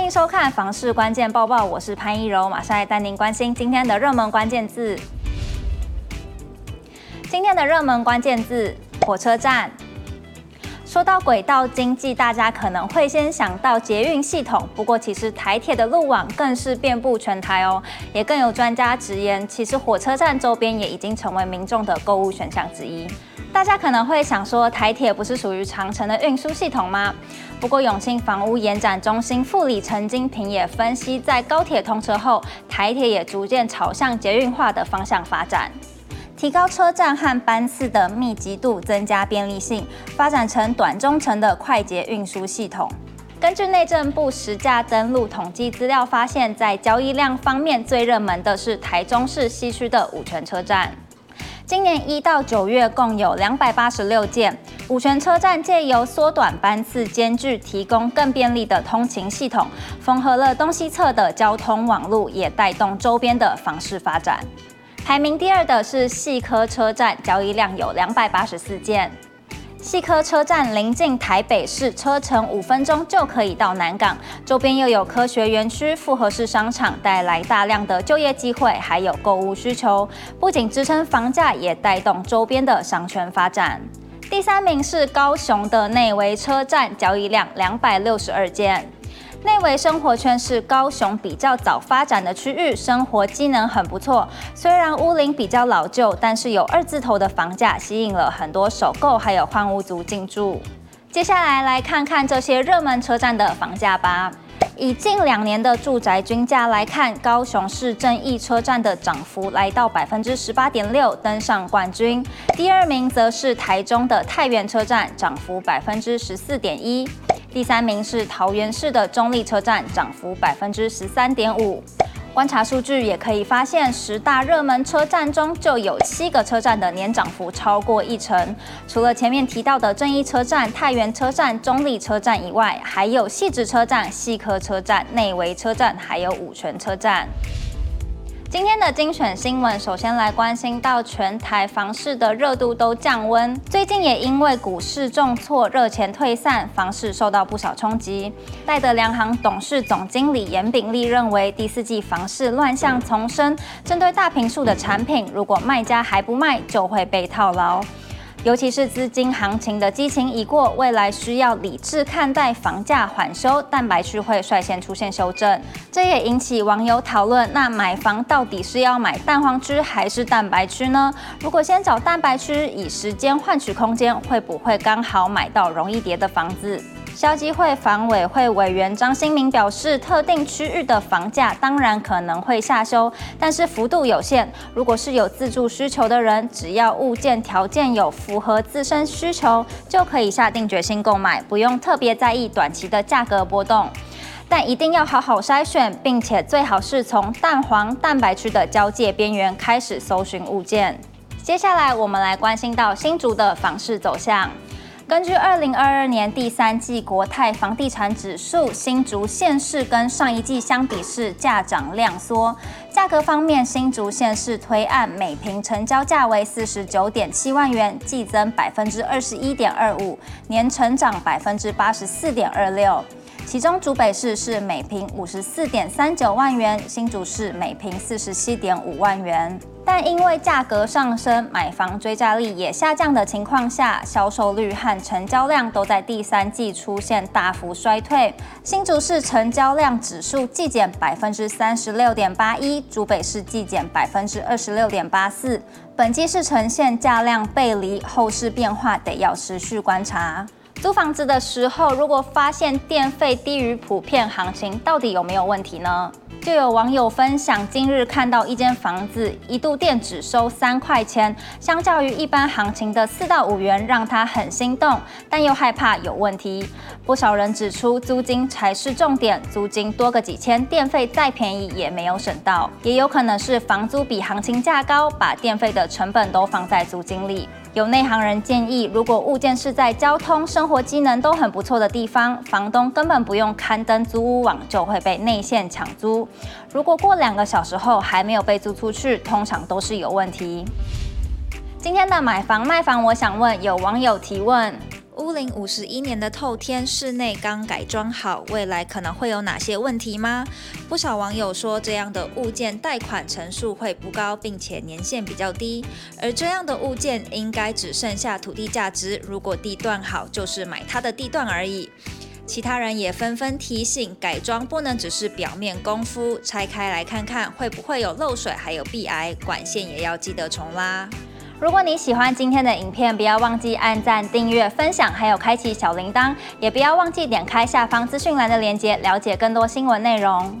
欢迎收看房市关键报报，我是潘一柔，马上来带您关心今天的热门关键字。今天的热门关键字：火车站。说到轨道经济，大家可能会先想到捷运系统。不过，其实台铁的路网更是遍布全台哦。也更有专家直言，其实火车站周边也已经成为民众的购物选项之一。大家可能会想说，台铁不是属于长程的运输系统吗？不过，永庆房屋延展中心副理陈金平也分析，在高铁通车后，台铁也逐渐朝向捷运化的方向发展。提高车站和班次的密集度，增加便利性，发展成短中程的快捷运输系统。根据内政部实价登录统计资料发现，在交易量方面最热门的是台中市西区的五权车站。今年一到九月共有两百八十六件。五泉车站借由缩短班次，间距提供更便利的通勤系统，缝合了东西侧的交通网路，也带动周边的房市发展。排名第二的是细科车站，交易量有两百八十四件。西科车站临近台北市，车程五分钟就可以到南港，周边又有科学园区、复合式商场，带来大量的就业机会，还有购物需求，不仅支撑房价，也带动周边的商圈发展。第三名是高雄的内惟车站，交易量两百六十二件。内围生活圈是高雄比较早发展的区域，生活机能很不错。虽然屋龄比较老旧，但是有二字头的房价，吸引了很多首购还有换屋族进驻。接下来来看看这些热门车站的房价吧。以近两年的住宅均价来看，高雄市正义车站的涨幅来到百分之十八点六，登上冠军。第二名则是台中的太原车站，涨幅百分之十四点一。第三名是桃园市的中立车站，涨幅百分之十三点五。观察数据也可以发现，十大热门车站中就有七个车站的年涨幅超过一成。除了前面提到的正义车站、太原车站、中立车站以外，还有细致车站、细科车站、内围车站，还有五权车站。今天的精选新闻，首先来关心到全台房市的热度都降温，最近也因为股市重挫，热钱退散，房市受到不少冲击。戴德梁行董事总经理严炳立认为，第四季房市乱象丛生，针对大坪数的产品，如果卖家还不卖，就会被套牢。尤其是资金行情的激情已过，未来需要理智看待房价缓修，蛋白区会率先出现修正。这也引起网友讨论：那买房到底是要买蛋黄区还是蛋白区呢？如果先找蛋白区，以时间换取空间，会不会刚好买到容易跌的房子？消基会房委会委员张新明表示，特定区域的房价当然可能会下修，但是幅度有限。如果是有自住需求的人，只要物件条件有符合自身需求，就可以下定决心购买，不用特别在意短期的价格波动。但一定要好好筛选，并且最好是从蛋黄、蛋白区的交界边缘开始搜寻物件。接下来，我们来关心到新竹的房市走向。根据二零二二年第三季国泰房地产指数，新竹县市跟上一季相比是价涨量缩。价格方面，新竹县市推案每平成交价为四十九点七万元，季增百分之二十一点二五，年成长百分之八十四点二六。其中竹北市是每平五十四点三九万元，新竹市每平四十七点五万元。但因为价格上升，买房追价力也下降的情况下，销售率和成交量都在第三季出现大幅衰退。新竹市成交量指数季减百分之三十六点八一，竹北市季减百分之二十六点八四。本季是呈现价量背离，后市变化得要持续观察。租房子的时候，如果发现电费低于普遍行情，到底有没有问题呢？就有网友分享，今日看到一间房子，一度电只收三块钱，相较于一般行情的四到五元，让他很心动，但又害怕有问题。不少人指出，租金才是重点，租金多个几千，电费再便宜也没有省到，也有可能是房租比行情价高，把电费的成本都放在租金里。有内行人建议，如果物件是在交通、生活机能都很不错的地方，房东根本不用刊登租屋网，就会被内线抢租。如果过两个小时后还没有被租出去，通常都是有问题。今天的买房卖房，我想问，有网友提问。屋龄五十一年的透天室内刚改装好，未来可能会有哪些问题吗？不少网友说，这样的物件贷款成数会不高，并且年限比较低。而这样的物件应该只剩下土地价值，如果地段好，就是买它的地段而已。其他人也纷纷提醒，改装不能只是表面功夫，拆开来看看会不会有漏水，还有壁癌，管线也要记得重拉。如果你喜欢今天的影片，不要忘记按赞、订阅、分享，还有开启小铃铛，也不要忘记点开下方资讯栏的链接，了解更多新闻内容。